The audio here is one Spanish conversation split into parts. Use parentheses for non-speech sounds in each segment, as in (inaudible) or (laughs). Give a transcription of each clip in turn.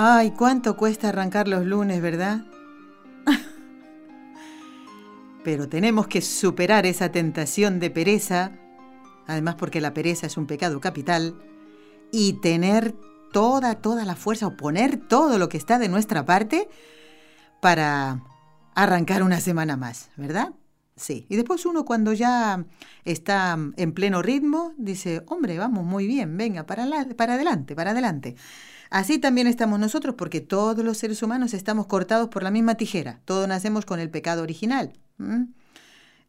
Ay, cuánto cuesta arrancar los lunes, ¿verdad? (laughs) Pero tenemos que superar esa tentación de pereza, además porque la pereza es un pecado capital, y tener toda, toda la fuerza o poner todo lo que está de nuestra parte para arrancar una semana más, ¿verdad? Sí. Y después uno cuando ya está en pleno ritmo, dice, hombre, vamos muy bien, venga, para, para adelante, para adelante. Así también estamos nosotros porque todos los seres humanos estamos cortados por la misma tijera. Todos nacemos con el pecado original.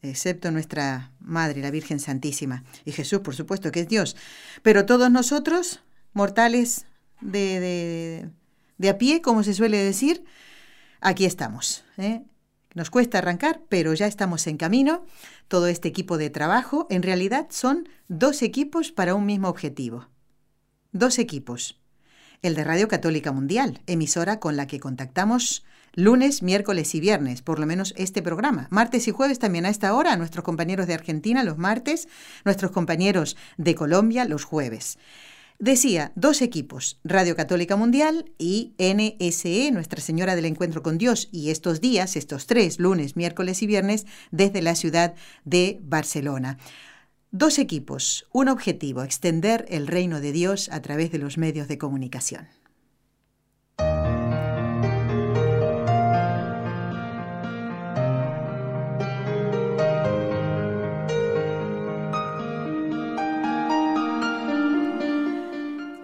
excepto nuestra Madre, la Virgen Santísima, y Jesús, por supuesto, que es Dios. Pero todos nosotros, mortales de, de, de a pie, como se suele decir, aquí estamos. ¿eh? Nos cuesta arrancar, pero ya estamos en camino. Todo este equipo de trabajo, en realidad, son dos equipos para un mismo objetivo. Dos equipos el de Radio Católica Mundial, emisora con la que contactamos lunes, miércoles y viernes, por lo menos este programa. Martes y jueves también a esta hora, nuestros compañeros de Argentina los martes, nuestros compañeros de Colombia los jueves. Decía, dos equipos, Radio Católica Mundial y NSE, Nuestra Señora del Encuentro con Dios, y estos días, estos tres, lunes, miércoles y viernes, desde la ciudad de Barcelona. Dos equipos, un objetivo, extender el reino de Dios a través de los medios de comunicación.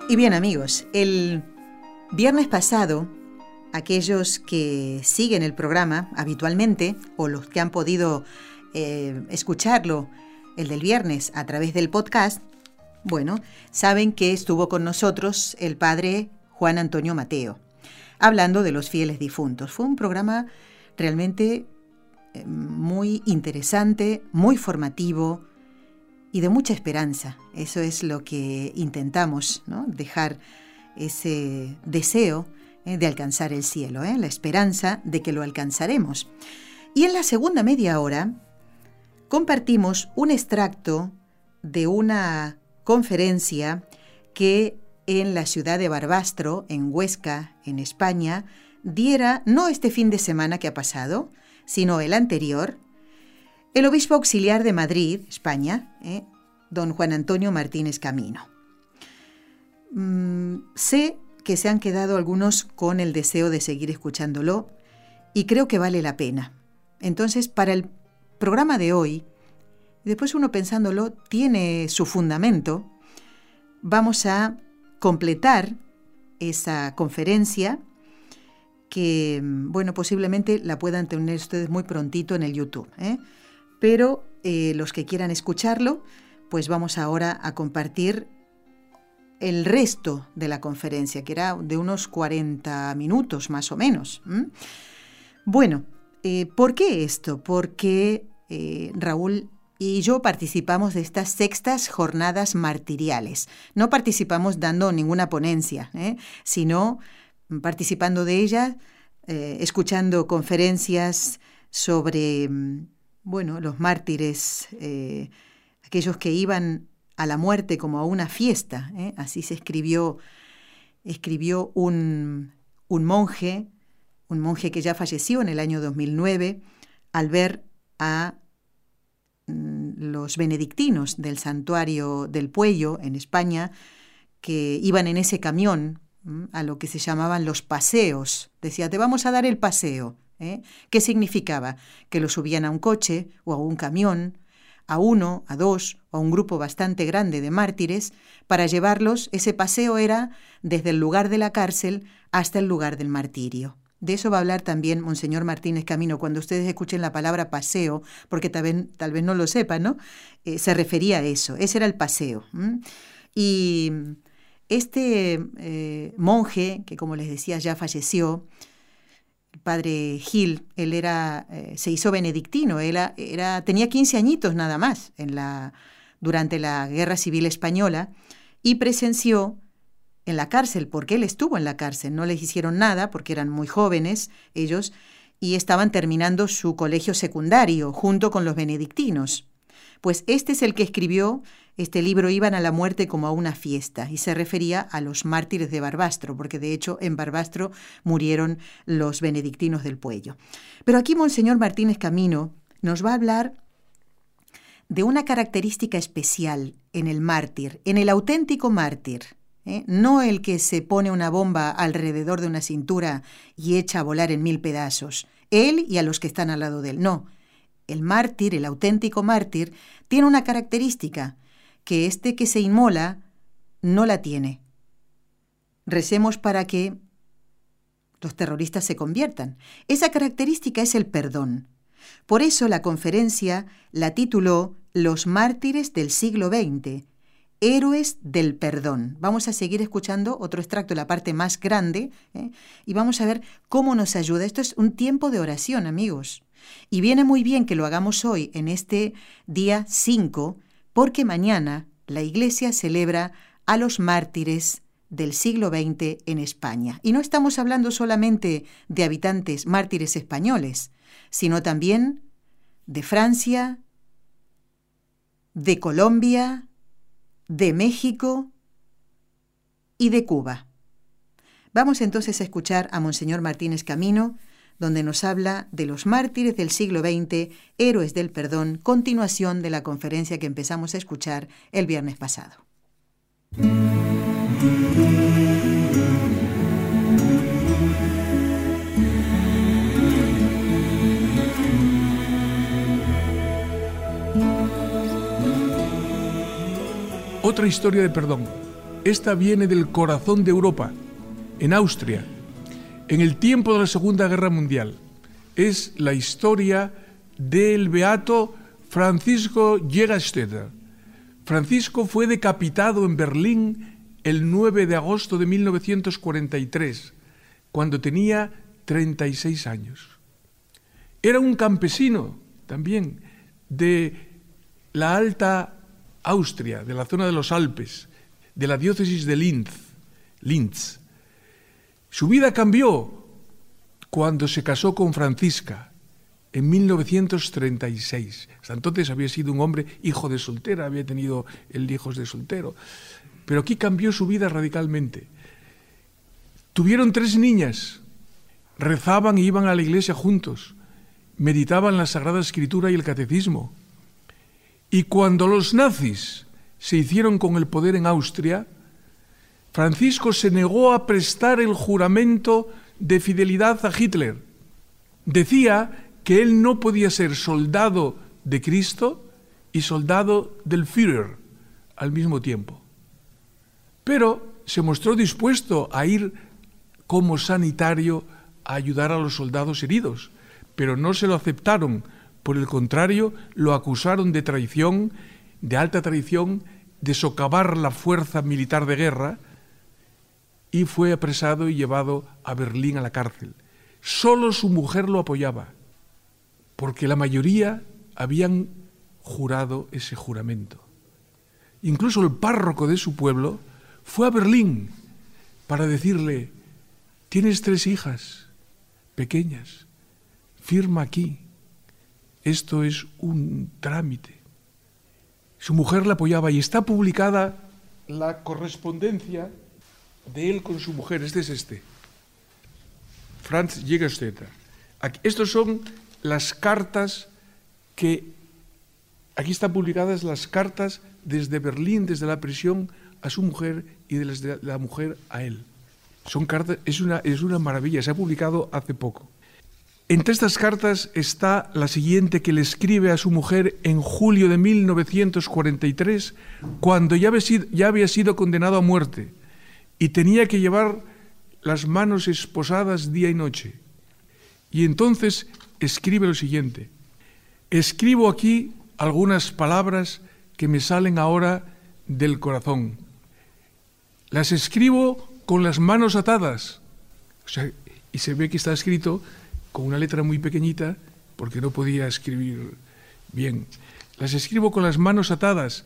Y bien amigos, el viernes pasado, aquellos que siguen el programa habitualmente o los que han podido eh, escucharlo el del viernes, a través del podcast, bueno, saben que estuvo con nosotros el padre Juan Antonio Mateo, hablando de los fieles difuntos. Fue un programa realmente eh, muy interesante, muy formativo y de mucha esperanza. Eso es lo que intentamos, ¿no? dejar ese deseo eh, de alcanzar el cielo, ¿eh? la esperanza de que lo alcanzaremos. Y en la segunda media hora compartimos un extracto de una conferencia que en la ciudad de Barbastro, en Huesca, en España, diera no este fin de semana que ha pasado, sino el anterior, el obispo auxiliar de Madrid, España, eh, don Juan Antonio Martínez Camino. Mm, sé que se han quedado algunos con el deseo de seguir escuchándolo y creo que vale la pena. Entonces, para el programa de hoy, después uno pensándolo, tiene su fundamento, vamos a completar esa conferencia que, bueno, posiblemente la puedan tener ustedes muy prontito en el YouTube. ¿eh? Pero eh, los que quieran escucharlo, pues vamos ahora a compartir el resto de la conferencia, que era de unos 40 minutos más o menos. Bueno, eh, ¿Por qué esto? Porque eh, Raúl y yo participamos de estas sextas jornadas martiriales. No participamos dando ninguna ponencia, ¿eh? sino participando de ellas, escuchando conferencias sobre mm, bueno, los mártires, aquellos que iban a la muerte como a una fiesta. Así se escribió, escribió un, un monje un monje que ya falleció en el año 2009, al ver a mm, los benedictinos del santuario del Puello en España, que iban en ese camión mm, a lo que se llamaban los paseos. Decía, te vamos a dar el paseo. ¿eh? ¿Qué significaba? Que lo subían a un coche o a un camión, a uno, a dos o a un grupo bastante grande de mártires, para llevarlos, ese paseo era desde el lugar de la cárcel hasta el lugar del martirio. De eso va a hablar también Monseñor Martínez Camino cuando ustedes escuchen la palabra paseo, porque tal vez, no lo sepan, ¿no? Eh, se refería a eso, ese era el paseo. Y Este eh, monje, que como les decía ya falleció, el padre Gil, él era, eh, se hizo benedictino, él era, tenía 15 añitos nada más en la, durante la Guerra Civil Española y presenció en la cárcel, porque él estuvo en la cárcel, no les hicieron nada porque eran muy jóvenes ellos y estaban terminando su colegio secundario junto con los benedictinos. Pues este es el que escribió este libro Iban a la muerte como a una fiesta y se refería a los mártires de Barbastro, porque de hecho en Barbastro murieron los benedictinos del Puello. Pero aquí Monseñor Martínez Camino nos va a hablar de una característica especial en el mártir, en el auténtico mártir. ¿Eh? no el que se pone una bomba alrededor de una cintura y echa a volar en mil pedazos, él y a los que están al lado de él. No, el mártir, el auténtico mártir, tiene una característica, que este que se inmola no la tiene. Recemos para que los terroristas se conviertan. Esa característica es el perdón. Por eso la conferencia la tituló Los mártires del siglo XX, Héroes del Perdón. Vamos a seguir escuchando otro extracto, la parte más grande, ¿eh? y vamos a ver cómo nos ayuda. Esto es un tiempo de oración, amigos. Y viene muy bien que lo hagamos hoy, en este día 5, porque mañana la Iglesia celebra a los mártires del siglo XX en España. Y no estamos hablando solamente de habitantes mártires españoles, sino también de Francia, de Colombia, de México y de Cuba. Vamos entonces a escuchar a Monseñor Martínez Camino, donde nos habla de los mártires del siglo XX, héroes del perdón, continuación de la conferencia que empezamos a escuchar el viernes pasado. Otra historia de perdón. Esta viene del corazón de Europa, en Austria, en el tiempo de la Segunda Guerra Mundial. Es la historia del beato Francisco Jägerstätter. Francisco fue decapitado en Berlín el 9 de agosto de 1943, cuando tenía 36 años. Era un campesino también de la alta Austria, de la zona de los Alpes, de la diócesis de Linz. Linz. Su vida cambió cuando se casó con Francisca en 1936. Hasta entonces había sido un hombre hijo de soltera, había tenido el hijos de soltero. Pero aquí cambió su vida radicalmente. Tuvieron tres niñas, rezaban y iban a la iglesia juntos, meditaban la Sagrada Escritura y el Catecismo y cuando los nazis se hicieron con el poder en Austria, Francisco se negó a prestar el juramento de fidelidad a Hitler. Decía que él no podía ser soldado de Cristo y soldado del Führer al mismo tiempo. Pero se mostró dispuesto a ir como sanitario a ayudar a los soldados heridos, pero no se lo aceptaron por el contrario, lo acusaron de traición, de alta traición, de socavar la fuerza militar de guerra y fue apresado y llevado a Berlín a la cárcel. Solo su mujer lo apoyaba, porque la mayoría habían jurado ese juramento. Incluso el párroco de su pueblo fue a Berlín para decirle, tienes tres hijas pequeñas, firma aquí esto es un trámite. Su mujer la apoyaba y está publicada la correspondencia de él con su mujer. Este es este. Franz Jägerstätter. Estos son las cartas que... Aquí están publicadas las cartas desde Berlín, desde la prisión, a su mujer y desde la mujer a él. Son cartas, es una, es una maravilla, se ha publicado hace poco. Entre estas cartas está la siguiente que le escribe a su mujer en julio de 1943, cuando ya había sido, condenado a muerte y tenía que llevar las manos esposadas día y noche. Y entonces escribe lo siguiente, escribo aquí algunas palabras que me salen ahora del corazón. las escribo con las manos atadas. O sea, y se ve que está escrito con una letra muy pequeñita porque no podía escribir bien. Las escribo con las manos atadas,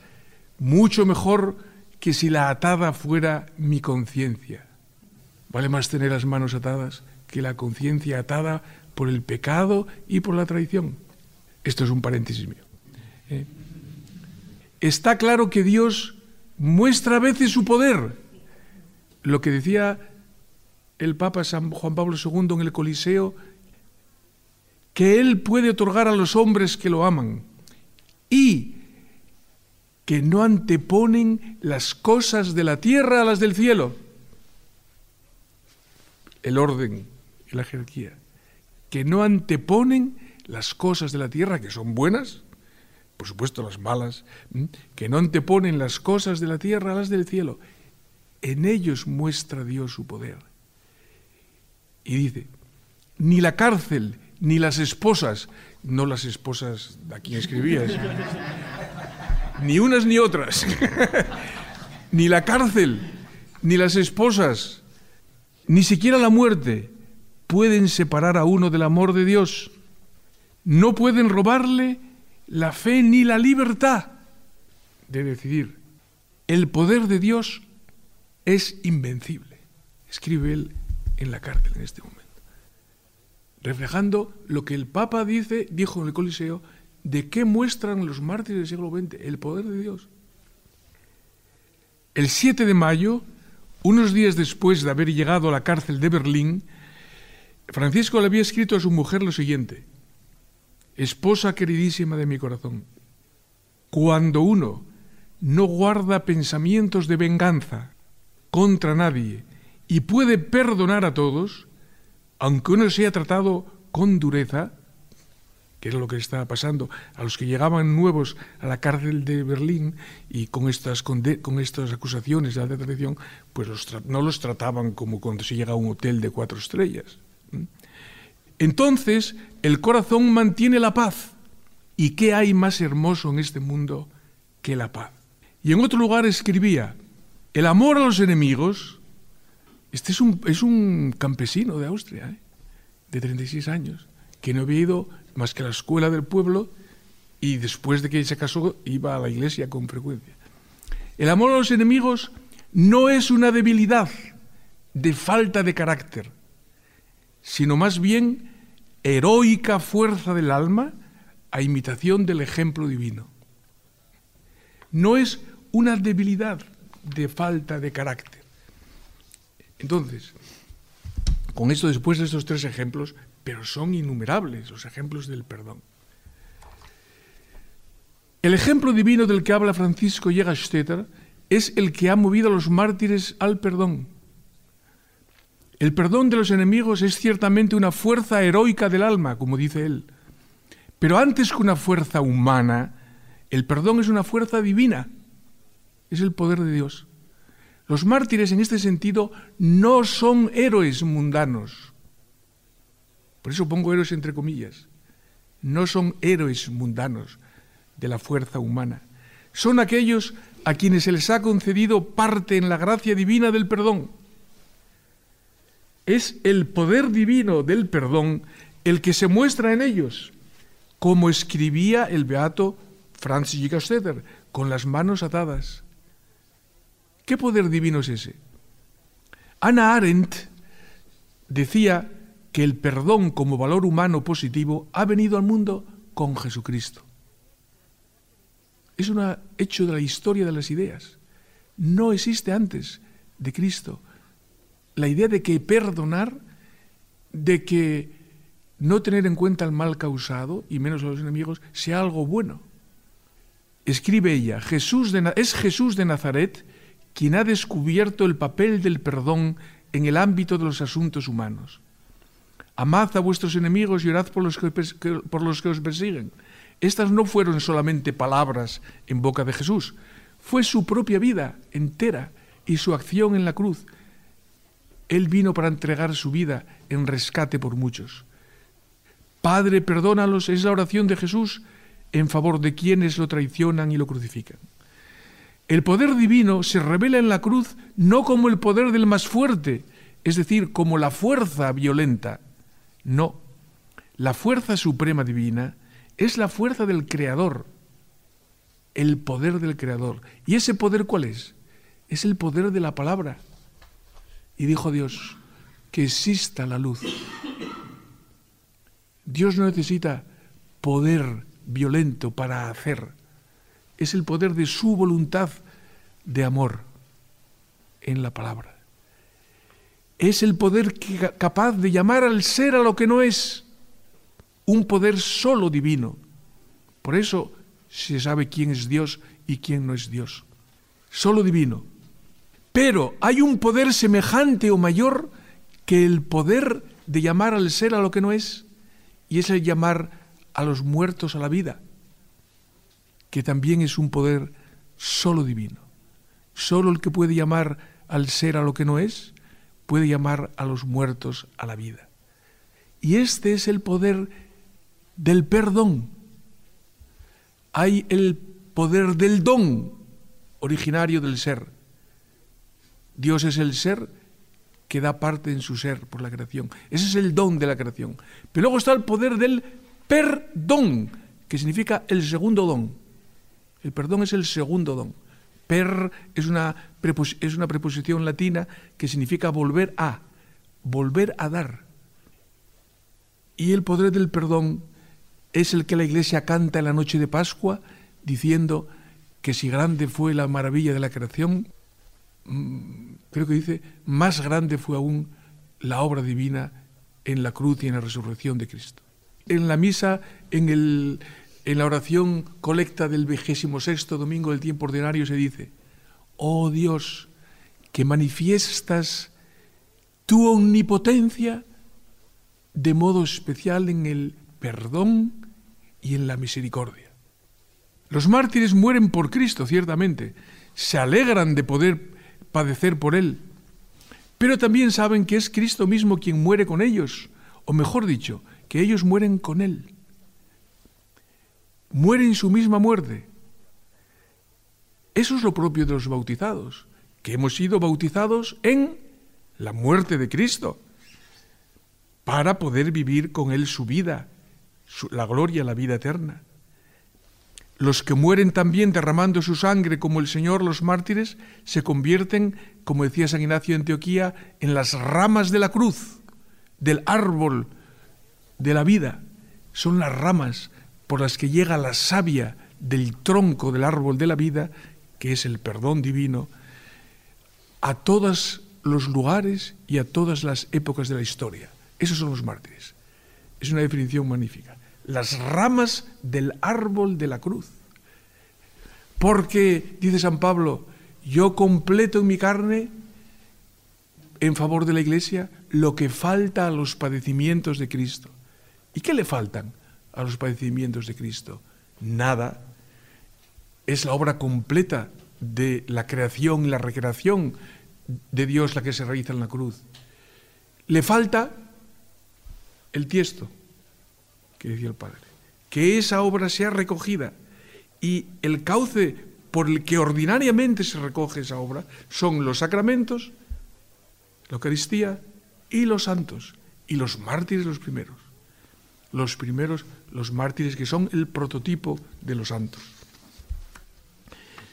mucho mejor que si la atada fuera mi conciencia. Vale más tener las manos atadas que la conciencia atada por el pecado y por la traición. Esto es un paréntesis mío. ¿eh? Está claro que Dios muestra a veces su poder. Lo que decía el Papa San Juan Pablo II en el Coliseo, que Él puede otorgar a los hombres que lo aman y que no anteponen las cosas de la tierra a las del cielo. El orden y la jerarquía. Que no anteponen las cosas de la tierra, que son buenas, por supuesto las malas, que no anteponen las cosas de la tierra a las del cielo. En ellos muestra Dios su poder. Y dice, ni la cárcel, ni las esposas, no las esposas a quien escribías, ni unas ni otras, (laughs) ni la cárcel, ni las esposas, ni siquiera la muerte pueden separar a uno del amor de Dios. No pueden robarle la fe ni la libertad de decidir. El poder de Dios es invencible, escribe él en la cárcel en este momento, reflejando lo que el Papa dice, dijo en el Coliseo, de qué muestran los mártires del siglo XX, el poder de Dios. El 7 de mayo, unos días después de haber llegado a la cárcel de Berlín, Francisco le había escrito a su mujer lo siguiente, esposa queridísima de mi corazón, cuando uno no guarda pensamientos de venganza contra nadie y puede perdonar a todos, aunque uno sea tratado con dureza, que era lo que estaba pasando a los que llegaban nuevos a la cárcel de Berlín y con estas, con, estas acusaciones de alta traición, pues no los trataban como cuando se llega a un hotel de cuatro estrellas. Entonces el corazón mantiene la paz. ¿Y qué hay más hermoso en este mundo que la paz? Y en otro lugar escribía, el amor a los enemigos, este es un, es un campesino de Austria, ¿eh? de 36 años, que no había ido más que a la escuela del pueblo y después de que se casó iba a la iglesia con frecuencia. El amor a los enemigos no es una debilidad de falta de carácter, sino más bien heroica fuerza del alma a imitación del ejemplo divino. No es una debilidad de falta de carácter. Entonces, con esto después de estos tres ejemplos, pero son innumerables los ejemplos del perdón. El ejemplo divino del que habla Francisco Jägerstätter es el que ha movido a los mártires al perdón el perdón de los enemigos es ciertamente una fuerza heroica del alma, como dice él. Pero antes que una fuerza humana, el perdón es una fuerza divina. Es el poder de Dios. Los mártires en este sentido no son héroes mundanos. Por eso pongo héroes entre comillas. No son héroes mundanos de la fuerza humana. Son aquellos a quienes se les ha concedido parte en la gracia divina del perdón es el poder divino del perdón el que se muestra en ellos, como escribía el beato Francis Jägerstätter, con las manos atadas. ¿Qué poder divino es ese? Ana Arendt decía que el perdón como valor humano positivo ha venido al mundo con Jesucristo. Es un hecho de la historia de las ideas. No existe antes de Cristo la idea de que perdonar, de que no tener en cuenta el mal causado, y menos a los enemigos, sea algo bueno. Escribe ella, Jesús es Jesús de Nazaret quien ha descubierto el papel del perdón en el ámbito de los asuntos humanos. Amad a vuestros enemigos y orad por los que, por los que os persiguen. Estas no fueron solamente palabras en boca de Jesús, fue su propia vida entera y su acción en la cruz él vino para entregar su vida en rescate por muchos. Padre, perdónalos, es la oración de Jesús en favor de quienes lo traicionan y lo crucifican. El poder divino se revela en la cruz no como el poder del más fuerte, es decir, como la fuerza violenta. No, la fuerza suprema divina es la fuerza del Creador, el poder del Creador. ¿Y ese poder cuál es? Es el poder de la palabra. Y dijo Dios, que exista la luz. Dios no necesita poder violento para hacer. Es el poder de su voluntad de amor en la palabra. Es el poder capaz de llamar al ser a lo que no es. Un poder solo divino. Por eso se sabe quién es Dios y quién no es Dios. Solo divino. Pero hay un poder semejante o mayor que el poder de llamar al ser a lo que no es, y es el llamar a los muertos a la vida, que también es un poder solo divino. Solo el que puede llamar al ser a lo que no es, puede llamar a los muertos a la vida. Y este es el poder del perdón. Hay el poder del don originario del ser. Dios es el ser que da parte en su ser por la creación. Ese es el don de la creación. Pero luego está el poder del perdón, que significa el segundo don. El perdón es el segundo don. Per es una, es una preposición latina que significa volver a, volver a dar. Y el poder del perdón es el que la iglesia canta en la noche de Pascua, diciendo que si grande fue la maravilla de la creación, mm, creo que dice, más grande fue aún la obra divina en la cruz y en la resurrección de Cristo. En la misa, en, el, en la oración colecta del vigésimo sexto domingo del tiempo ordinario se dice, oh Dios, que manifiestas tu omnipotencia de modo especial en el perdón y en la misericordia. Los mártires mueren por Cristo, ciertamente, se alegran de poder padecer por Él, pero también saben que es Cristo mismo quien muere con ellos, o mejor dicho, que ellos mueren con Él. Mueren su misma muerte. Eso es lo propio de los bautizados, que hemos sido bautizados en la muerte de Cristo, para poder vivir con Él su vida, la gloria, la vida eterna. Los que mueren también derramando su sangre como el Señor, los mártires, se convierten, como decía San Ignacio de Antioquía, en las ramas de la cruz, del árbol de la vida. Son las ramas por las que llega la savia del tronco del árbol de la vida, que es el perdón divino, a todos los lugares y a todas las épocas de la historia. Esos son los mártires. Es una definición magnífica las ramas del árbol de la cruz. Porque, dice San Pablo, yo completo en mi carne, en favor de la iglesia, lo que falta a los padecimientos de Cristo. ¿Y qué le faltan a los padecimientos de Cristo? Nada. Es la obra completa de la creación y la recreación de Dios la que se realiza en la cruz. Le falta el tiesto que decía el Padre. Que esa obra sea recogida y el cauce por el que ordinariamente se recoge esa obra son los sacramentos, la Eucaristía y los santos y los mártires los primeros. Los primeros, los mártires que son el prototipo de los santos.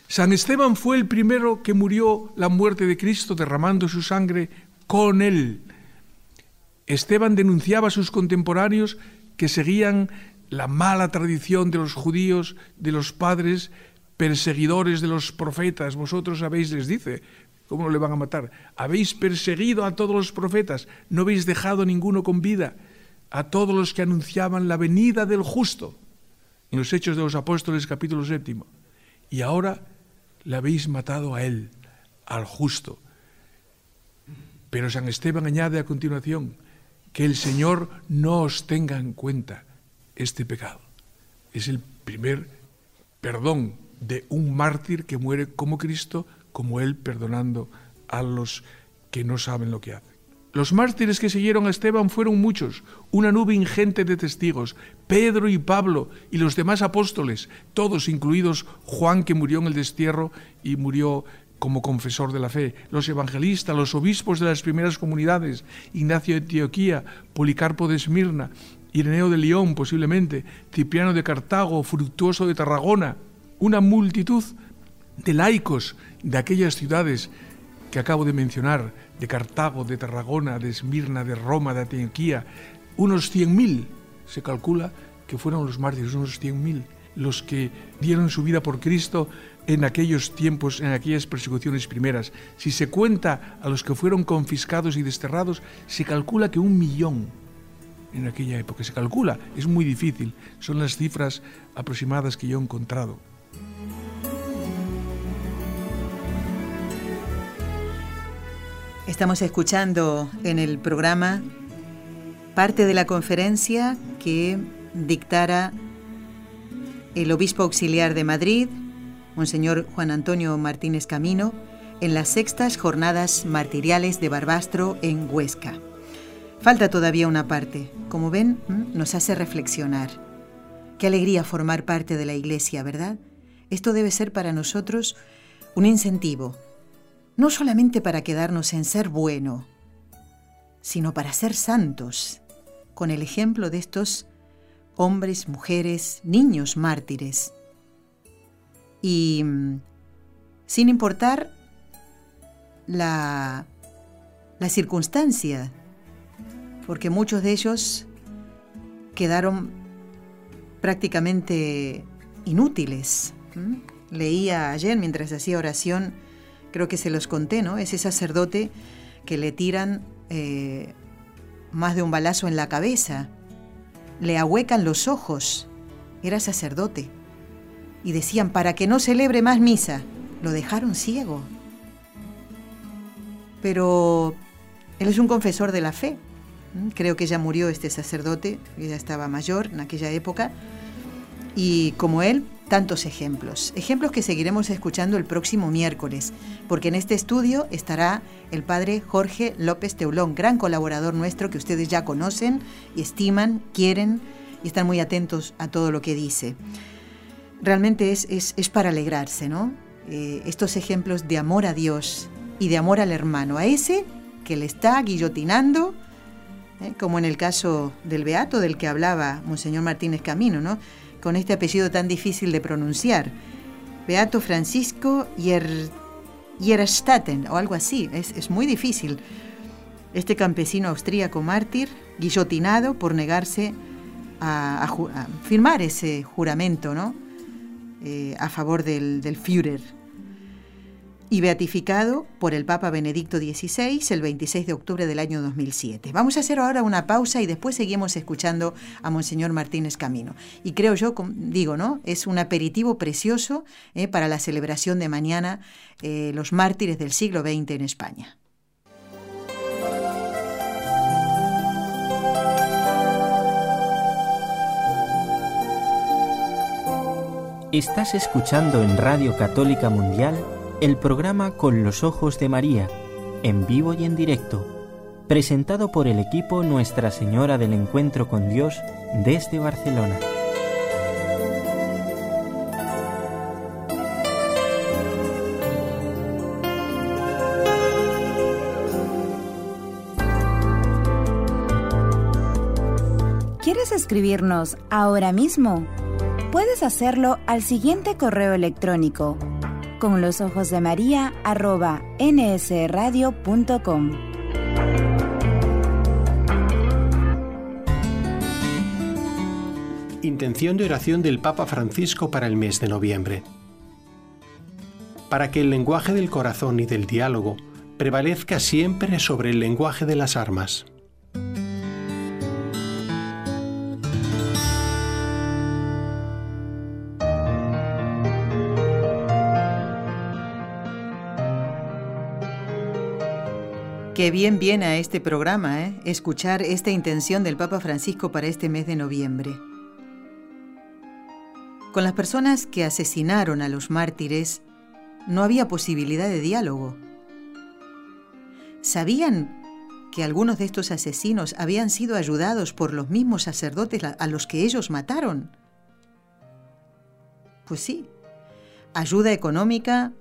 San Esteban fue el primero que murió la muerte de Cristo derramando su sangre con él. Esteban denunciaba a sus contemporáneos que seguían la mala tradición de los judíos, de los padres perseguidores de los profetas. Vosotros habéis, les dice, ¿cómo no le van a matar? Habéis perseguido a todos los profetas, no habéis dejado ninguno con vida, a todos los que anunciaban la venida del justo, en los Hechos de los Apóstoles capítulo séptimo. Y ahora le habéis matado a él, al justo. Pero San Esteban añade a continuación, que el Señor no os tenga en cuenta este pecado. Es el primer perdón de un mártir que muere como Cristo, como Él perdonando a los que no saben lo que hacen. Los mártires que siguieron a Esteban fueron muchos, una nube ingente de testigos, Pedro y Pablo y los demás apóstoles, todos incluidos Juan que murió en el destierro y murió como confesor de la fe, los evangelistas, los obispos de las primeras comunidades, Ignacio de Antioquía, Policarpo de Esmirna, Ireneo de León posiblemente, Cipriano de Cartago, Fructuoso de Tarragona, una multitud de laicos de aquellas ciudades que acabo de mencionar, de Cartago, de Tarragona, de Esmirna, de Roma, de Antioquía, unos 100.000, se calcula que fueron los mártires, unos 100.000, los que dieron su vida por Cristo en aquellos tiempos, en aquellas persecuciones primeras. Si se cuenta a los que fueron confiscados y desterrados, se calcula que un millón en aquella época. Se calcula, es muy difícil, son las cifras aproximadas que yo he encontrado. Estamos escuchando en el programa parte de la conferencia que dictara el obispo auxiliar de Madrid, Monseñor Juan Antonio Martínez Camino, en las sextas jornadas martiriales de Barbastro en Huesca. Falta todavía una parte. Como ven, nos hace reflexionar. Qué alegría formar parte de la Iglesia, ¿verdad? Esto debe ser para nosotros un incentivo no solamente para quedarnos en ser bueno, sino para ser santos, con el ejemplo de estos hombres, mujeres, niños mártires. Y mm, sin importar la, la circunstancia, porque muchos de ellos quedaron prácticamente inútiles. Leía ayer mientras hacía oración creo que se los conté, ¿no? Ese sacerdote que le tiran eh, más de un balazo en la cabeza, le ahuecan los ojos, era sacerdote, y decían, para que no celebre más misa, lo dejaron ciego. Pero él es un confesor de la fe. Creo que ya murió este sacerdote, ya estaba mayor en aquella época, y como él, tantos ejemplos. Ejemplos que seguiremos escuchando el próximo miércoles, porque en este estudio estará el padre Jorge López Teulón, gran colaborador nuestro que ustedes ya conocen y estiman, quieren y están muy atentos a todo lo que dice. Realmente es, es, para alegrarse, ¿no? Eh, estos ejemplos de amor a Dios y de amor al hermano, a ese que le está guillotinando, ¿eh? como en el caso del Beato del que hablaba Monseñor Martínez Camino, ¿no? Con este apellido tan difícil de pronunciar. Beato Francisco Yer, o algo así, es, muy difícil. Este campesino austríaco mártir, guillotinado por negarse a, firmar ese juramento ¿no? Eh, a favor del, del Führer y beatificado por el Papa Benedicto XVI el 26 de octubre del año 2007. Vamos a hacer ahora una pausa y después seguimos escuchando a Monseñor Martínez Camino. Y creo yo, digo, ¿no? Es un aperitivo precioso eh, para la celebración de mañana eh, los mártires del siglo XX en España. Estás escuchando en Radio Católica Mundial el programa Con los Ojos de María, en vivo y en directo, presentado por el equipo Nuestra Señora del Encuentro con Dios desde Barcelona. ¿Quieres escribirnos ahora mismo? Puedes hacerlo al siguiente correo electrónico con los ojos de María arroba nsradio.com. Intención de oración del Papa Francisco para el mes de noviembre. Para que el lenguaje del corazón y del diálogo prevalezca siempre sobre el lenguaje de las armas. Qué bien viene a este programa, ¿eh? escuchar esta intención del Papa Francisco para este mes de noviembre. Con las personas que asesinaron a los mártires no había posibilidad de diálogo. Sabían que algunos de estos asesinos habían sido ayudados por los mismos sacerdotes a los que ellos mataron? Pues sí, ayuda económica,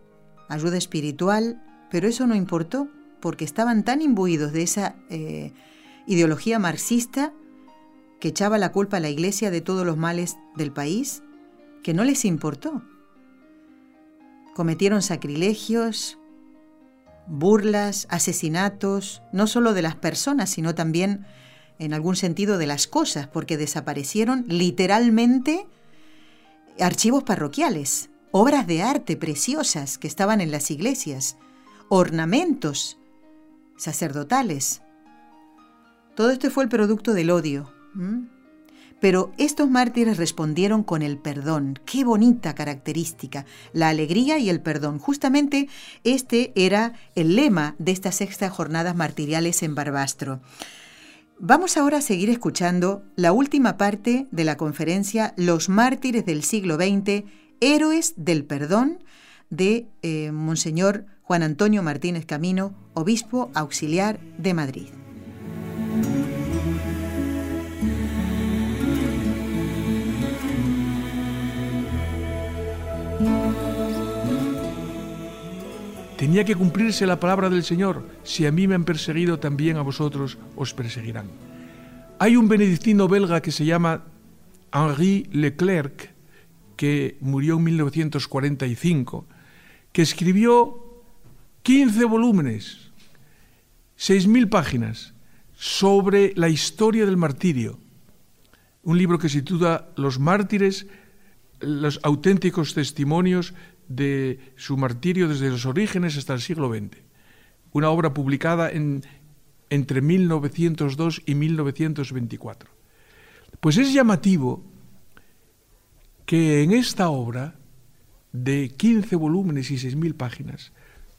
ayuda espiritual, pero eso no importó, porque estaban tan imbuidos de esa eh, ideología marxista que echaba la culpa a la iglesia de todos los males del país, que no les importó. Cometieron sacrilegios, burlas, asesinatos, no solo de las personas, sino también en algún sentido de las cosas, porque desaparecieron literalmente archivos parroquiales, obras de arte preciosas que estaban en las iglesias, ornamentos sacerdotales. Todo esto fue el producto del odio. Pero estos mártires respondieron con el perdón. Qué bonita característica, la alegría y el perdón. Justamente este era el lema de estas sextas jornadas martiriales en Barbastro. Vamos ahora a seguir escuchando la última parte de la conferencia Los mártires del siglo XX, Héroes del Perdón, de eh, Monseñor Juan Antonio Martínez Camino, obispo auxiliar de Madrid. Tenía que cumplirse la palabra del Señor. Si a mí me han perseguido, también a vosotros os perseguirán. Hay un benedictino belga que se llama Henri Leclerc, que murió en 1945, que escribió 15 volúmenes, 6.000 páginas, sobre la historia del martirio. Un libro que se titula Los mártires, los auténticos testimonios de su martirio desde los orígenes hasta el siglo XX. Una obra publicada en, entre 1902 y 1924. Pues es llamativo que en esta obra de 15 volúmenes y 6.000 páginas,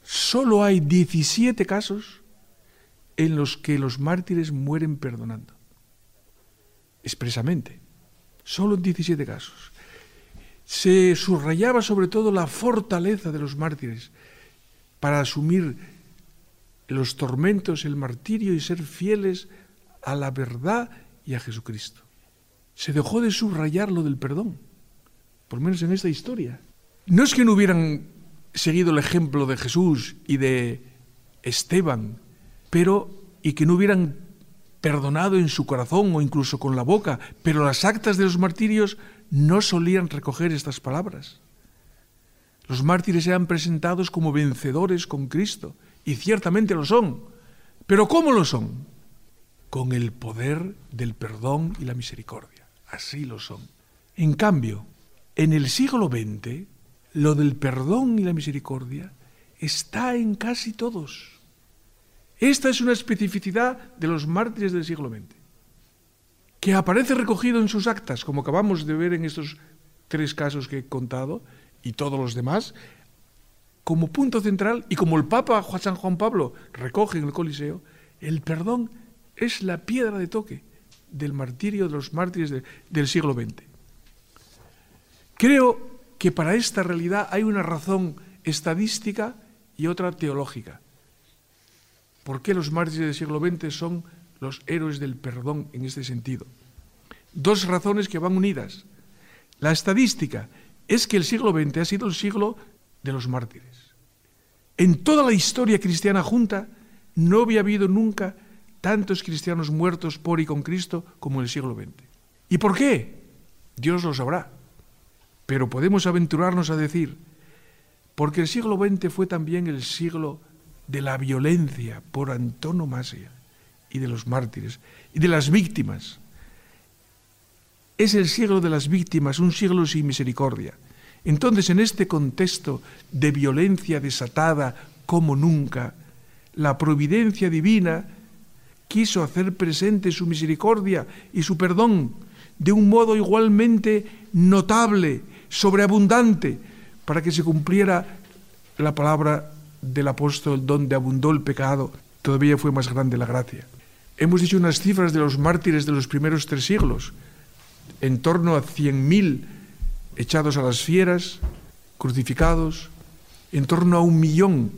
solo hay 17 casos en los que los mártires mueren perdonando. Expresamente. Solo en 17 casos se subrayaba sobre todo la fortaleza de los mártires para asumir los tormentos, el martirio y ser fieles a la verdad y a Jesucristo. Se dejó de subrayar lo del perdón, por lo menos en esta historia. No es que no hubieran seguido el ejemplo de Jesús y de Esteban, pero y que no hubieran perdonado en su corazón o incluso con la boca, pero las actas de los martirios no solían recoger estas palabras. Los mártires eran presentados como vencedores con Cristo, y ciertamente lo son. Pero ¿cómo lo son? Con el poder del perdón y la misericordia. Así lo son. En cambio, en el siglo XX, lo del perdón y la misericordia está en casi todos. Esta es una especificidad de los mártires del siglo XX que aparece recogido en sus actas, como acabamos de ver en estos tres casos que he contado, y todos los demás, como punto central, y como el Papa San Juan Pablo recoge en el Coliseo, el perdón es la piedra de toque del martirio de los mártires del siglo XX. Creo que para esta realidad hay una razón estadística y otra teológica. ¿Por qué los mártires del siglo XX son los héroes del perdón en este sentido. Dos razones que van unidas. La estadística es que el siglo XX ha sido el siglo de los mártires. En toda la historia cristiana junta no había habido nunca tantos cristianos muertos por y con Cristo como en el siglo XX. ¿Y por qué? Dios lo sabrá. Pero podemos aventurarnos a decir, porque el siglo XX fue también el siglo de la violencia por antonomasia y de los mártires y de las víctimas. Es el siglo de las víctimas, un siglo sin misericordia. Entonces, en este contexto de violencia desatada como nunca, la providencia divina quiso hacer presente su misericordia y su perdón de un modo igualmente notable, sobreabundante, para que se cumpliera la palabra del apóstol, donde abundó el pecado, todavía fue más grande la gracia. Hemos dicho unas cifras de los mártires de los primeros tres siglos, en torno a 100.000 echados a las fieras, crucificados, en torno a un millón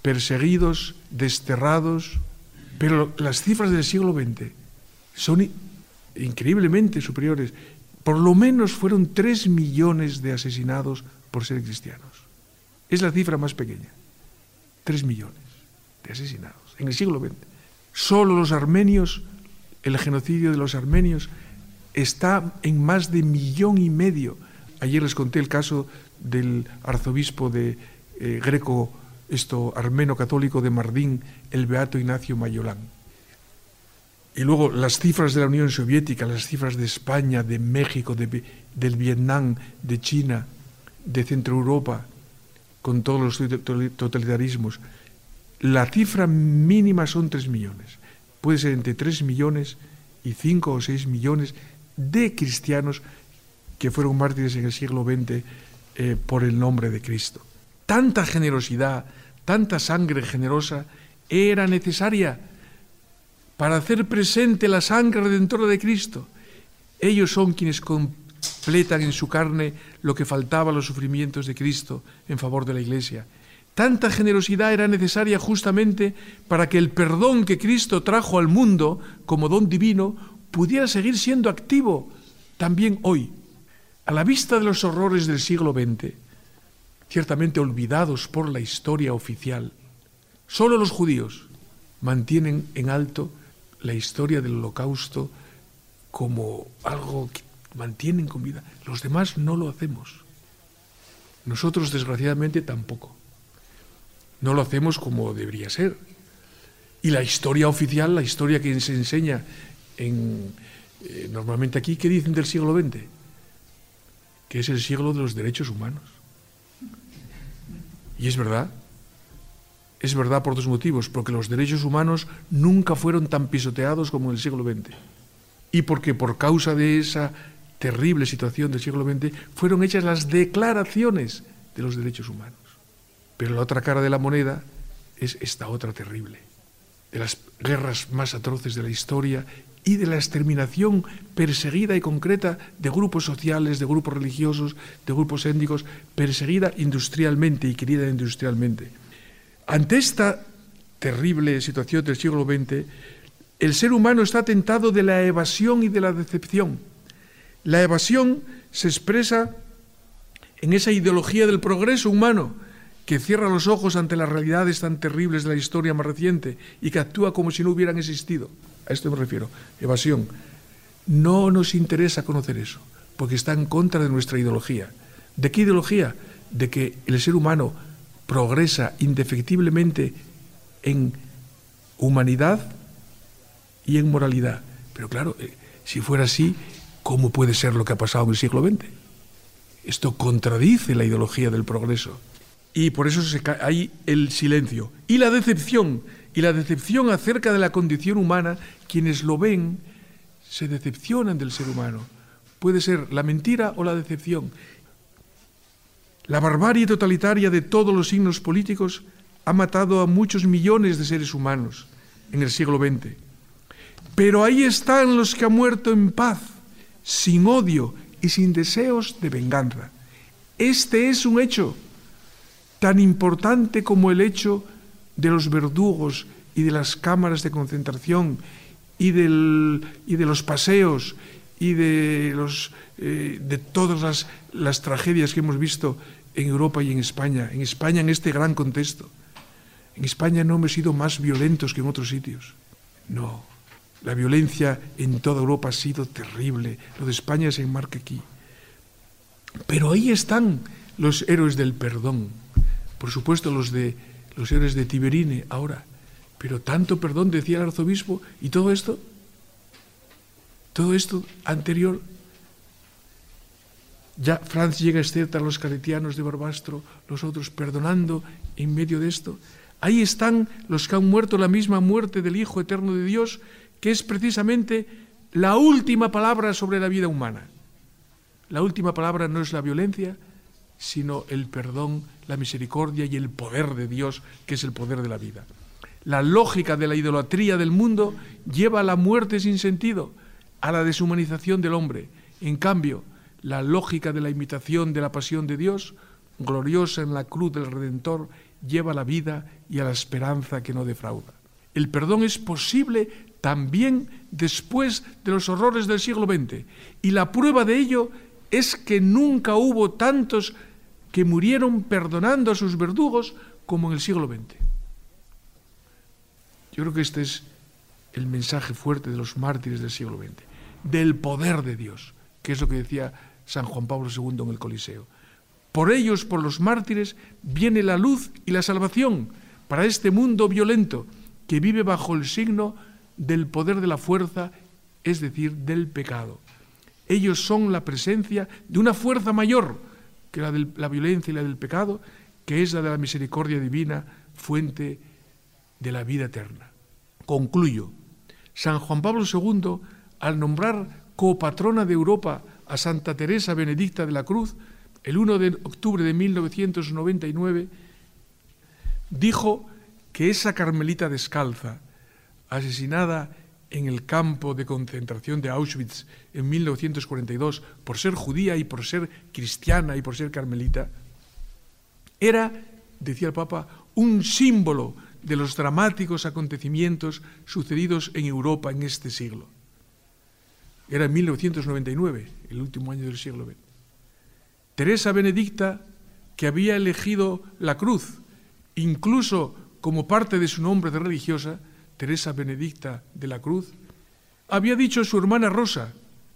perseguidos, desterrados, Pero las cifras del siglo XX son increíblemente superiores. Por lo menos fueron 3 millones de asesinados por ser cristianos. Es la cifra más pequeña. 3 millones de asesinados en el siglo XX. Solo los armenios, el genocidio de los armenios, está en más de millón y medio. Ayer les conté el caso del arzobispo de eh, greco, esto armeno católico de Mardín, el beato Ignacio Mayolán. Y luego las cifras de la Unión Soviética, las cifras de España, de México, de, del Vietnam, de China, de Centro Europa, con todos los totalitarismos, la cifra mínima son 3 millones. Puede ser entre 3 millones y 5 o 6 millones de cristianos que fueron mártires en el siglo XX eh, por el nombre de Cristo. Tanta generosidad, tanta sangre generosa era necesaria para hacer presente la sangre redentora de Cristo. Ellos son quienes completan en su carne lo que faltaba a los sufrimientos de Cristo en favor de la Iglesia. Tanta generosidad era necesaria justamente para que el perdón que Cristo trajo al mundo como don divino pudiera seguir siendo activo también hoy. A la vista de los horrores del siglo XX, ciertamente olvidados por la historia oficial, solo los judíos mantienen en alto la historia del holocausto como algo que mantienen con vida. Los demás no lo hacemos. Nosotros, desgraciadamente, tampoco. No lo hacemos como debería ser. Y la historia oficial, la historia que se enseña en, eh, normalmente aquí, ¿qué dicen del siglo XX? Que es el siglo de los derechos humanos. Y es verdad, es verdad por dos motivos, porque los derechos humanos nunca fueron tan pisoteados como en el siglo XX. Y porque por causa de esa terrible situación del siglo XX fueron hechas las declaraciones de los derechos humanos. Pero la otra cara de la moneda es esta otra terrible, de las guerras más atroces de la historia y de la exterminación perseguida y concreta de grupos sociales, de grupos religiosos, de grupos étnicos, perseguida industrialmente y querida industrialmente. Ante esta terrible situación del siglo XX, el ser humano está tentado de la evasión y de la decepción. La evasión se expresa en esa ideología del progreso humano que cierra los ojos ante las realidades tan terribles de la historia más reciente y que actúa como si no hubieran existido. A esto me refiero. Evasión. No nos interesa conocer eso, porque está en contra de nuestra ideología. ¿De qué ideología? De que el ser humano progresa indefectiblemente en humanidad y en moralidad. Pero claro, eh, si fuera así, ¿cómo puede ser lo que ha pasado en el siglo XX? Esto contradice la ideología del progreso. Y por eso hay el silencio. Y la decepción. Y la decepción acerca de la condición humana quienes lo ven se decepcionan del ser humano. Puede ser la mentira o la decepción. La barbarie totalitaria de todos los signos políticos ha matado a muchos millones de seres humanos en el siglo XX. Pero ahí están los que han muerto en paz, sin odio y sin deseos de venganza. Este es un hecho tan importante como el hecho de los verdugos y de las cámaras de concentración y, de los paseos y de, eh, todas las tragedias que hemos visto en Europa y en España, en España en este gran contexto. En España no hemos sido más violentos que en otros sitios. No, la violencia en toda Europa ha sido terrible. Lo de España se enmarca aquí. Pero ahí están los héroes del perdón. Por supuesto, los de los héroes de Tiberine ahora. Pero tanto perdón, decía el arzobispo, y todo esto, todo esto anterior, ya Franz llega a los caretianos de Barbastro, los otros perdonando en medio de esto. Ahí están los que han muerto la misma muerte del Hijo Eterno de Dios, que es precisamente la última palabra sobre la vida humana. La última palabra no es la violencia, sino el perdón, la misericordia y el poder de Dios, que es el poder de la vida. La lógica de la idolatría del mundo lleva a la muerte sin sentido, a la deshumanización del hombre. En cambio, la lógica de la imitación de la pasión de Dios, gloriosa en la cruz del Redentor, lleva a la vida y a la esperanza que no defrauda. El perdón es posible también después de los horrores del siglo XX. Y la prueba de ello es que nunca hubo tantos que murieron perdonando a sus verdugos como en el siglo XX. Yo creo que este es el mensaje fuerte de los mártires del siglo XX, del poder de Dios, que es lo que decía San Juan Pablo II en el Coliseo. Por ellos, por los mártires, viene la luz y la salvación para este mundo violento que vive bajo el signo del poder de la fuerza, es decir, del pecado. Ellos son la presencia de una fuerza mayor que la de la violencia y la del pecado, que es la de la misericordia divina, fuente de la vida eterna. Concluyo. San Juan Pablo II, al nombrar copatrona de Europa a Santa Teresa Benedicta de la Cruz, el 1 de octubre de 1999, dijo que esa carmelita descalza, asesinada en el campo de concentración de Auschwitz en 1942 por ser judía y por ser cristiana y por ser carmelita, era, decía el Papa, un símbolo de los dramáticos acontecimientos sucedidos en Europa en este siglo. Era en 1999, el último año del siglo XX. Teresa Benedicta, que había elegido la cruz, incluso como parte de su nombre de religiosa, Teresa Benedicta de la Cruz, había dicho a su hermana Rosa,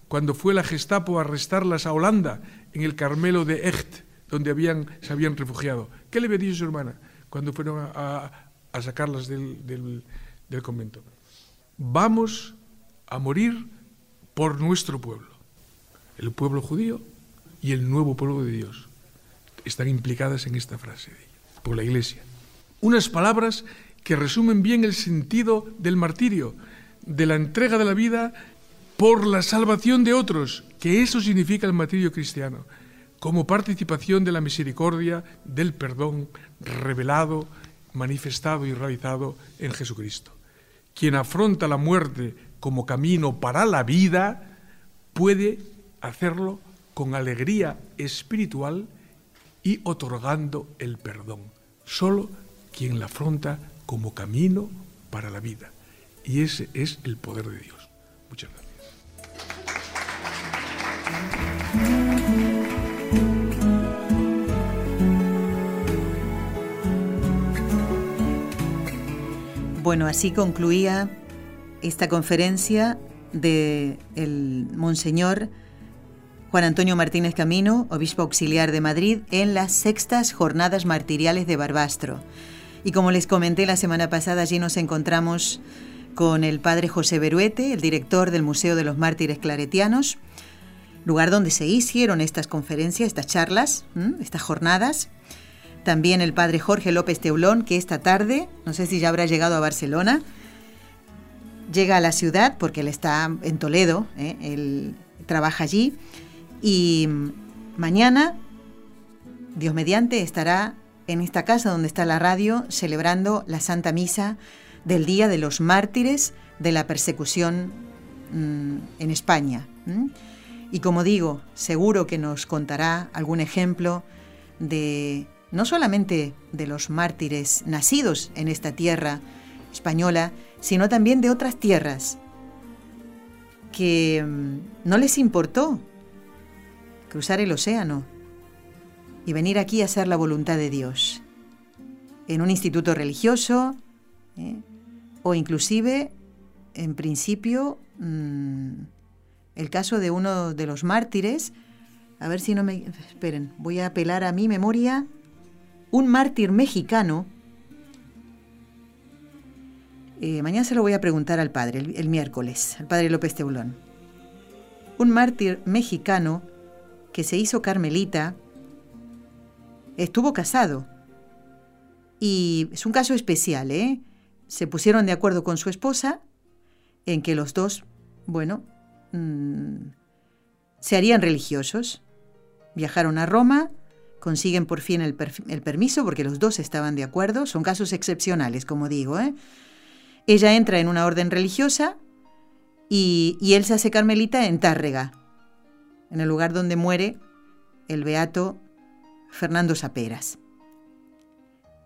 cuando fue la Gestapo a arrestarlas a Holanda, en el Carmelo de Echt, donde habían, se habían refugiado. ¿Qué le había dicho su hermana cuando fueron a, sacarlas del, del convento? Vamos a morir por nuestro pueblo, el pueblo judío y el nuevo pueblo de Dios. Están implicadas en esta frase de ella, por la Iglesia. Unas palabras que resumen bien el sentido del martirio, de la entrega de la vida por la salvación de otros, que eso significa el martirio cristiano, como participación de la misericordia, del perdón revelado, manifestado y realizado en Jesucristo. Quien afronta la muerte como camino para la vida puede hacerlo con alegría espiritual y otorgando el perdón. Solo quien la afronta como camino para la vida. Y ese es el poder de Dios. Muchas gracias. Bueno, así concluía esta conferencia de el monseñor Juan Antonio Martínez Camino, obispo auxiliar de Madrid, en las sextas jornadas martiriales de Barbastro. Y como les comenté la semana pasada, allí nos encontramos con el padre José Beruete, el director del Museo de los Mártires Claretianos, lugar donde se hicieron estas conferencias, estas charlas, estas jornadas. También el padre Jorge López Teulón, que esta tarde, no sé si ya habrá llegado a Barcelona, llega a la ciudad porque él está en Toledo, ¿eh? él trabaja allí, y mañana, Dios mediante, estará en esta casa donde está la radio celebrando la Santa Misa del Día de los Mártires de la Persecución mm, en España. Y como digo, seguro que nos contará algún ejemplo de no solamente de los mártires nacidos en esta tierra española, sino también de otras tierras que mm, no les importó cruzar el océano y venir aquí a hacer la voluntad de Dios. En un instituto religioso ¿eh? o inclusive, en principio, mm, el caso de uno de los mártires, a ver si no me... Esperen, voy a apelar a mi memoria. Un mártir mexicano, eh, mañana se lo voy a preguntar al padre, el, miércoles, al padre López Teulón. Un mártir mexicano que se hizo carmelita, estuvo casado. Y es un caso especial, ¿eh? Se pusieron de acuerdo con su esposa en que los dos, bueno, mm, se harían religiosos. Viajaron a Roma, consiguen por fin el, el, permiso porque los dos estaban de acuerdo. Son casos excepcionales, como digo. ¿eh? Ella entra en una orden religiosa y, él se hace carmelita en Tárrega, en el lugar donde muere el beato Fernando Saperas.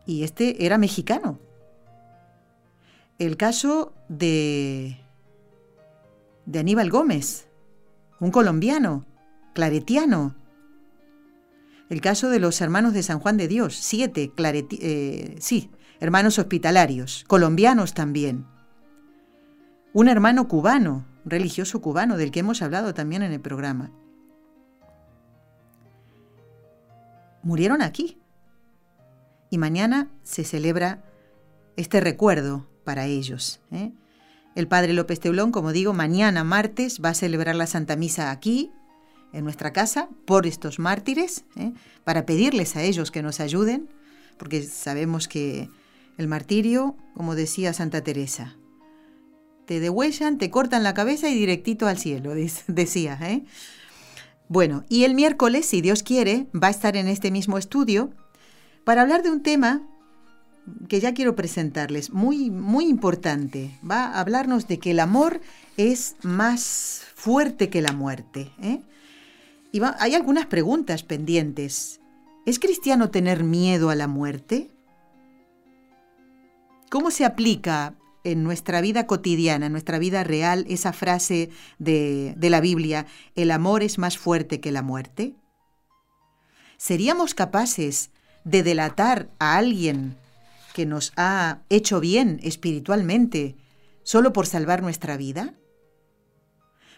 Y este era mexicano. el caso de, de Aníbal Gómez, un colombiano, claretiano. El caso de los hermanos de San Juan de Dios, siete, eh, sí, hermanos hospitalarios, colombianos también. Un hermano cubano, religioso cubano, del que hemos hablado también en el programa. Murieron aquí. Y mañana se celebra este recuerdo para ellos. ¿eh? El padre López Teulón, como digo, mañana martes va a celebrar la Santa Misa aquí, en nuestra casa, por estos mártires, ¿eh? para pedirles a ellos que nos ayuden, porque sabemos que el martirio, como decía Santa Teresa, te degüellan, te cortan la cabeza y directito al cielo, (laughs) decía. ¿eh? Bueno, y el miércoles, si Dios quiere, va a estar en este mismo estudio para hablar de un tema que ya quiero presentarles, muy, muy importante. Va a hablarnos de que el amor es más fuerte que la muerte. ¿eh? Y hay algunas preguntas pendientes. ¿Es cristiano tener miedo a la muerte? ¿Cómo se aplica en nuestra vida cotidiana, en nuestra vida real, esa frase de, la Biblia, el amor es más fuerte que la muerte? ¿Seríamos capaces de delatar a alguien que nos ha hecho bien espiritualmente solo por salvar nuestra vida?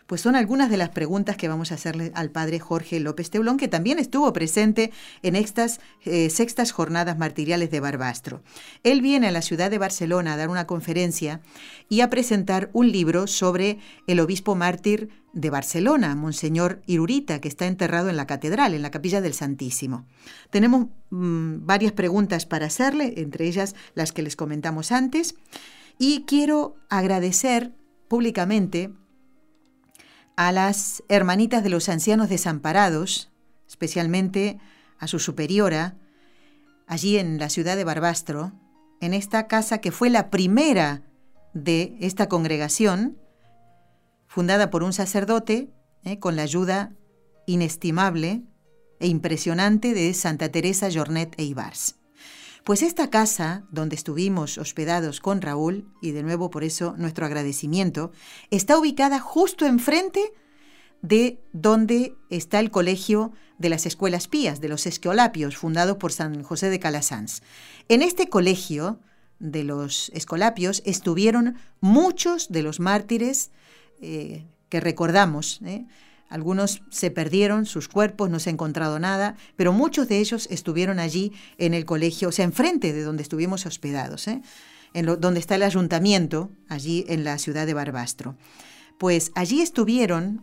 Pues son algunas de las preguntas que vamos a hacerle al padre Jorge López Teulón, que también estuvo presente en estas eh, sextas jornadas martiriales de Barbastro. Él viene a la ciudad de Barcelona a dar una conferencia y a presentar un libro sobre el obispo mártir de Barcelona, Monseñor Irurita, que está enterrado en la catedral, en la capilla del Santísimo. Tenemos mm, varias preguntas para hacerle, entre ellas las que les comentamos antes, y quiero agradecer públicamente a las hermanitas de los ancianos desamparados, especialmente a su superiora, allí en la ciudad de Barbastro, en esta casa que fue la primera de esta congregación, fundada por un sacerdote, eh, con la ayuda inestimable e impresionante de Santa Teresa Jornet e Ibars. Pues esta casa, donde estuvimos hospedados con Raúl, y de nuevo por eso nuestro agradecimiento, está ubicada justo enfrente de donde está el colegio de las escuelas pías, de los escolapios, fundado por San José de Calasanz. En este colegio de los escolapios estuvieron muchos de los mártires eh, que recordamos. ¿eh? Algunos se perdieron, sus cuerpos, no se ha encontrado nada, pero muchos de ellos estuvieron allí en el colegio, o sea, enfrente de donde estuvimos hospedados, ¿eh? en donde está el ayuntamiento, allí en la ciudad de Barbastro. Pues allí estuvieron,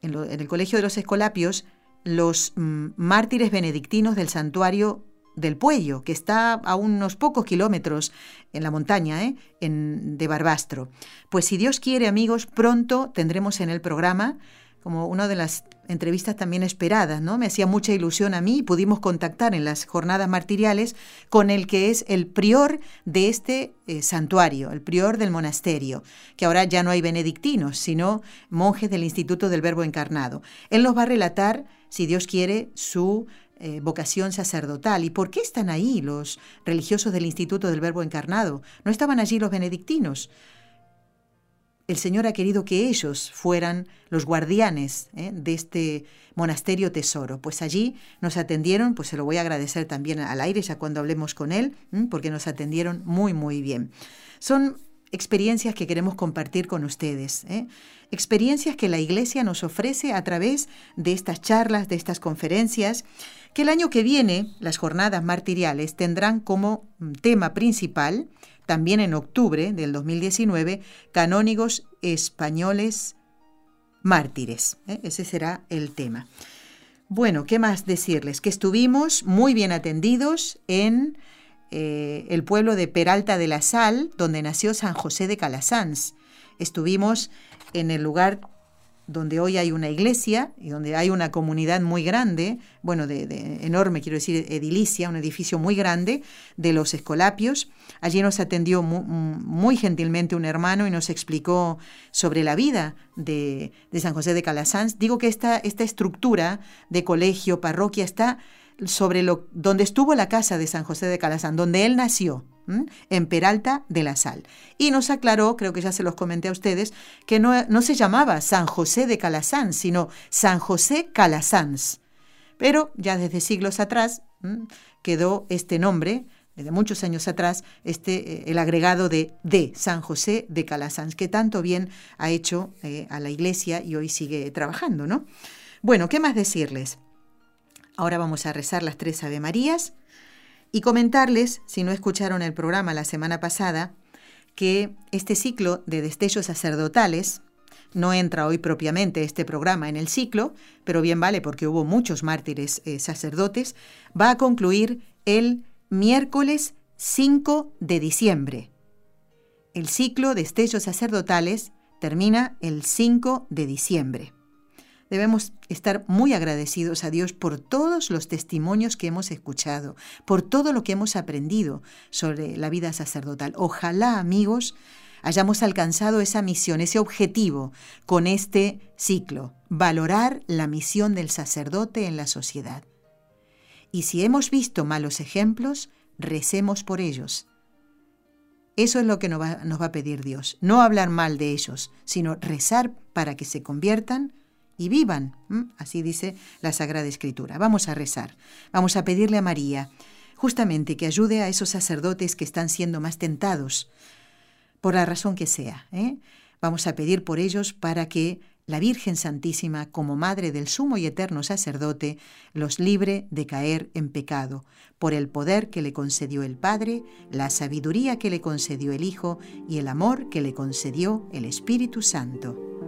en, el colegio de los Escolapios, los mm, mártires benedictinos del santuario del Puello, que está a unos pocos kilómetros en la montaña ¿eh? en, de Barbastro. Pues si Dios quiere, amigos, pronto tendremos en el programa como una de las entrevistas también esperadas, ¿no? Me hacía mucha ilusión a mí y pudimos contactar en las jornadas martiriales con el que es el prior de este eh, santuario, el prior del monasterio, que ahora ya no hay benedictinos, sino monjes del Instituto del Verbo Encarnado. Él nos va a relatar, si Dios quiere, su eh, vocación sacerdotal. ¿Y por qué están ahí los religiosos del Instituto del Verbo Encarnado? ¿No estaban allí los benedictinos? El Señor ha querido que ellos fueran los guardianes ¿eh? de este monasterio tesoro. Pues allí nos atendieron, pues se lo voy a agradecer también al aire ya cuando hablemos con él, porque nos atendieron muy, muy bien. Son experiencias que queremos compartir con ustedes, ¿eh? experiencias que la Iglesia nos ofrece a través de estas charlas, de estas conferencias, que el año que viene las jornadas martiriales tendrán como tema principal también en octubre del 2019, canónigos españoles mártires. ¿eh? Ese será el tema. Bueno, ¿qué más decirles? Que estuvimos muy bien atendidos en eh, el pueblo de Peralta de la Sal, donde nació San José de Calasanz. Estuvimos en el lugar donde hoy hay una iglesia y donde hay una comunidad muy grande, bueno, de, enorme, quiero decir, edilicia, un edificio muy grande de los escolapios. Allí nos atendió muy, gentilmente un hermano y nos explicó sobre la vida de, San José de Calasanz. Digo que esta, esta estructura de colegio, parroquia, está sobre lo, donde estuvo la casa de San José de Calasanz, donde él nació. En Peralta de la Sal. Y nos aclaró, creo que ya se los comenté a ustedes, que no, no se llamaba San José de Calasanz, sino San José Calasanz. Pero ya desde siglos atrás quedó este nombre, desde muchos años atrás, este, eh, el agregado de, de San José de Calasanz, que tanto bien ha hecho eh, a la iglesia y hoy sigue trabajando, ¿no? Bueno, ¿qué más decirles? Ahora vamos a rezar las tres Ave Marías y comentarles, si no escucharon el programa la semana pasada, que este ciclo de destellos sacerdotales, no entra hoy propiamente este programa en el ciclo, pero bien vale porque hubo muchos mártires eh, sacerdotes, va a concluir el miércoles 5 de diciembre. El ciclo de destellos sacerdotales termina el 5 de diciembre. Debemos estar muy agradecidos a Dios por todos los testimonios que hemos escuchado, por todo lo que hemos aprendido sobre la vida sacerdotal. Ojalá, amigos, hayamos alcanzado esa misión, ese objetivo con este ciclo, valorar la misión del sacerdote en la sociedad. Y si hemos visto malos ejemplos, recemos por ellos. Eso es lo que nos va, a pedir Dios. No hablar mal de ellos, sino rezar para que se conviertan y vivan. Así dice la Sagrada Escritura. Vamos a rezar. Vamos a pedirle a María justamente que ayude a esos sacerdotes que están siendo más tentados por la razón que sea. ¿eh? Vamos a pedir por ellos para que la Virgen Santísima, como Madre del Sumo y Eterno Sacerdote, los libre de caer en pecado, por el poder que le concedió el Padre, la sabiduría que le concedió el Hijo y el amor que le concedió el Espíritu Santo.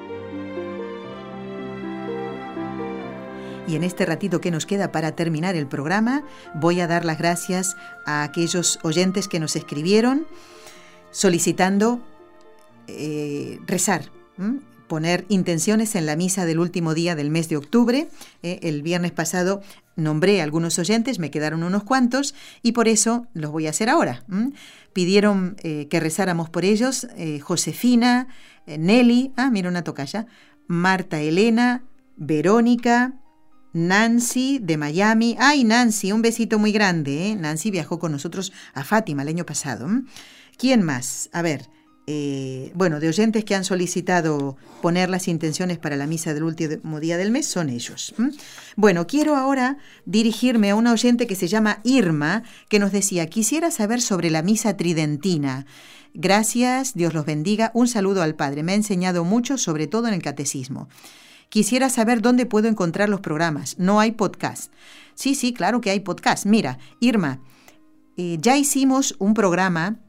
Y en este ratito que nos queda para terminar el programa, voy a dar las gracias a aquellos oyentes que nos escribieron solicitando eh, rezar, poner intenciones en la misa del último día del mes de octubre. Eh, el viernes pasado nombré a algunos oyentes, me quedaron unos cuantos y por eso los voy a hacer ahora. Pidieron eh, que rezáramos por ellos Josefina, Nelly, ah, mira una tocaya, Marta Elena, Verónica, Nancy de Miami. Ay, Nancy, un besito muy grande. Nancy viajó con nosotros a Fátima el año pasado. ¿Quién más? A ver, eh, bueno, de oyentes que han solicitado poner las intenciones para la misa del último día del mes son ellos. Bueno, quiero ahora dirigirme a una oyente que se llama Irma, que nos decía, quisiera saber sobre la misa tridentina. Gracias, Dios los bendiga. Un saludo al Padre. Me ha enseñado mucho, sobre todo en el catecismo. Quisiera saber dónde puedo encontrar los programas. No hay podcast. Sí, sí, claro que hay podcast. Mira, Irma, eh, ya hicimos un programa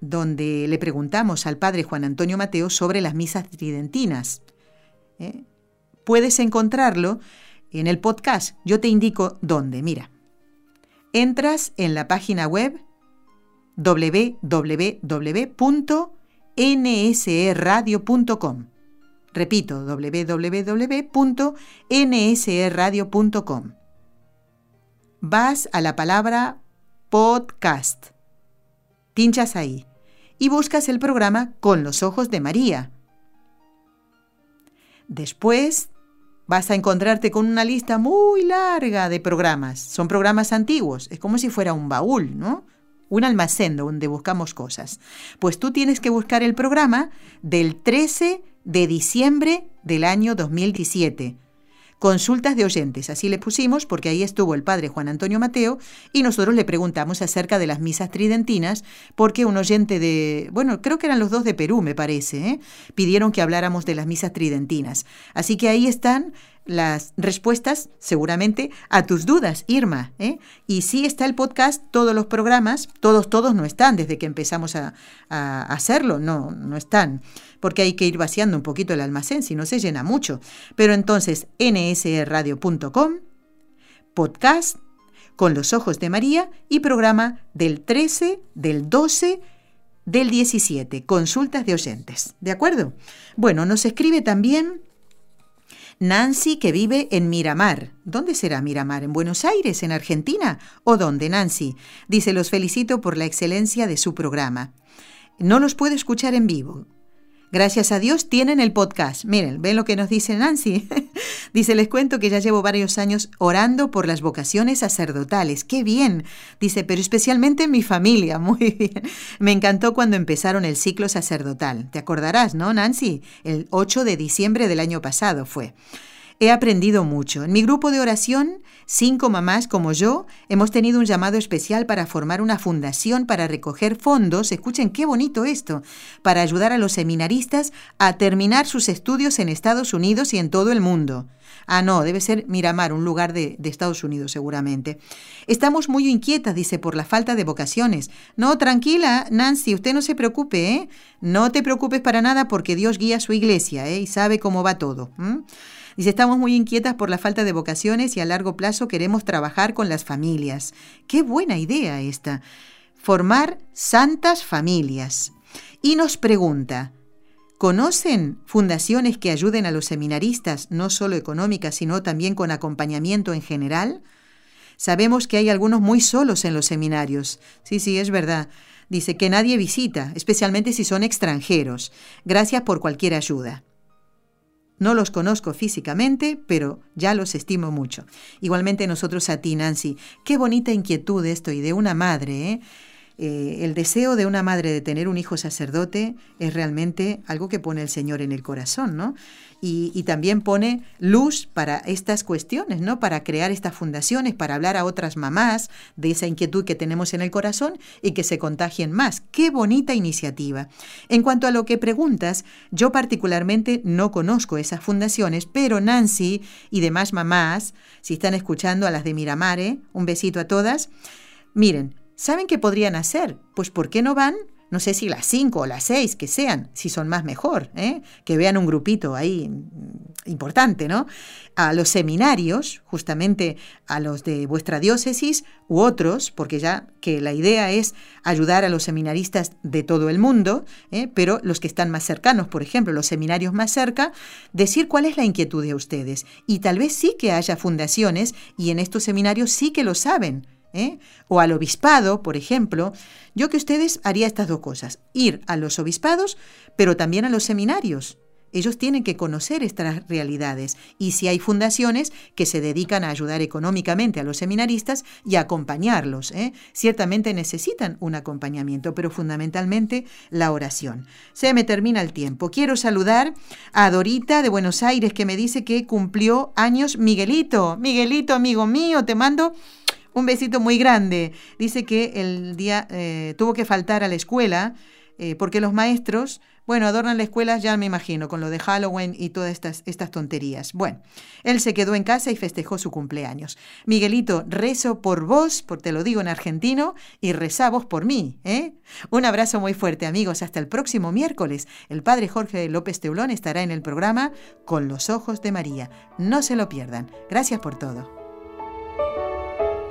donde le preguntamos al padre Juan Antonio Mateo sobre las misas tridentinas. ¿Eh? Puedes encontrarlo en el podcast. Yo te indico dónde. Mira, entras en la página web www.nsradio.com. Repito, www.nsradio.com. Vas a la palabra podcast. Pinchas ahí y buscas el programa Con los Ojos de María. Después vas a encontrarte con una lista muy larga de programas. Son programas antiguos, es como si fuera un baúl, ¿no? un almacén donde buscamos cosas. Pues tú tienes que buscar el programa del 13 de diciembre del año 2017 consultas de oyentes. Así le pusimos porque ahí estuvo el padre Juan Antonio Mateo y nosotros le preguntamos acerca de las misas tridentinas porque un oyente de, bueno, creo que eran los dos de Perú, me parece, ¿eh? pidieron que habláramos de las misas tridentinas. Así que ahí están las respuestas seguramente a tus dudas, Irma. ¿eh? Y sí está el podcast, todos los programas, todos, todos no están desde que empezamos a, hacerlo, no, no están, porque hay que ir vaciando un poquito el almacén, si no se llena mucho. Pero entonces, nsradio.com, podcast con los ojos de María y programa del 13, del 12, del 17, consultas de oyentes. ¿De acuerdo? Bueno, nos escribe también Nancy que vive en Miramar. ¿Dónde será Miramar? ¿En Buenos Aires? ¿En Argentina? ¿O dónde, Nancy? Dice, los felicito por la excelencia de su programa. No los puedo escuchar en vivo. Gracias a Dios tienen el podcast. Miren, ven lo que nos dice Nancy. (laughs) dice, les cuento que ya llevo varios años orando por las vocaciones sacerdotales. ¡Qué bien! Dice, pero especialmente en mi familia. (laughs) Muy bien. Me encantó cuando empezaron el ciclo sacerdotal. Te acordarás, ¿no, Nancy? El 8 de diciembre del año pasado fue. He aprendido mucho. En mi grupo de oración, cinco mamás como yo hemos tenido un llamado especial para formar una fundación para recoger fondos, escuchen qué bonito esto, para ayudar a los seminaristas a terminar sus estudios en Estados Unidos y en todo el mundo. Ah, no, debe ser Miramar, un lugar de, Estados Unidos seguramente. Estamos muy inquietas, dice, por la falta de vocaciones. No, tranquila, Nancy, usted no se preocupe, ¿eh? No te preocupes para nada porque Dios guía a su iglesia, ¿eh? Y sabe cómo va todo. Dice, estamos muy inquietas por la falta de vocaciones y a largo plazo queremos trabajar con las familias. Qué buena idea esta. Formar santas familias. Y nos pregunta, ¿conocen fundaciones que ayuden a los seminaristas, no solo económicas, sino también con acompañamiento en general? Sabemos que hay algunos muy solos en los seminarios. Sí, sí, es verdad. Dice que nadie visita, especialmente si son extranjeros. Gracias por cualquier ayuda. No los conozco físicamente, pero ya los estimo mucho. Igualmente nosotros a ti, Nancy. Qué bonita inquietud esto y de una madre, ¿eh? Eh, el deseo de una madre de tener un hijo sacerdote es realmente algo que pone el Señor en el corazón, ¿no? Y, también pone luz para estas cuestiones, ¿no? Para crear estas fundaciones, para hablar a otras mamás de esa inquietud que tenemos en el corazón y que se contagien más. ¡Qué bonita iniciativa! En cuanto a lo que preguntas, yo particularmente no conozco esas fundaciones, pero Nancy y demás mamás, si están escuchando a las de Miramare, un besito a todas, miren, ¿Saben qué podrían hacer? Pues ¿por qué no van? No sé si las cinco o las seis que sean, si son más mejor, ¿eh? que vean un grupito ahí mm, importante, ¿no? A los seminarios, justamente a los de vuestra diócesis u otros, porque ya que la idea es ayudar a los seminaristas de todo el mundo, ¿eh? pero los que están más cercanos, por ejemplo, los seminarios más cerca, decir cuál es la inquietud de ustedes. Y tal vez sí que haya fundaciones y en estos seminarios sí que lo saben ¿eh? o al obispado, por ejemplo, yo que ustedes haría estas dos cosas, ir a los obispados, pero también a los seminarios. Ellos tienen que conocer estas realidades y si hay fundaciones que se dedican a ayudar económicamente a los seminaristas y a acompañarlos, ¿eh? ciertamente necesitan un acompañamiento, pero fundamentalmente la oración. Se me termina el tiempo. Quiero saludar a Dorita de Buenos Aires que me dice que cumplió años Miguelito. Miguelito, amigo mío, te mando un besito muy grande. Dice que el día eh, tuvo que faltar a la escuela eh, porque los maestros, bueno, adornan la escuela, ya me imagino, con lo de Halloween y todas estas, estas tonterías. Bueno, él se quedó en casa y festejó su cumpleaños. Miguelito, rezo por vos, por te lo digo en argentino, y reza vos por mí. ¿eh? Un abrazo muy fuerte, amigos. Hasta el próximo miércoles. El padre Jorge López Teulón estará en el programa Con los Ojos de María. No se lo pierdan. Gracias por todo.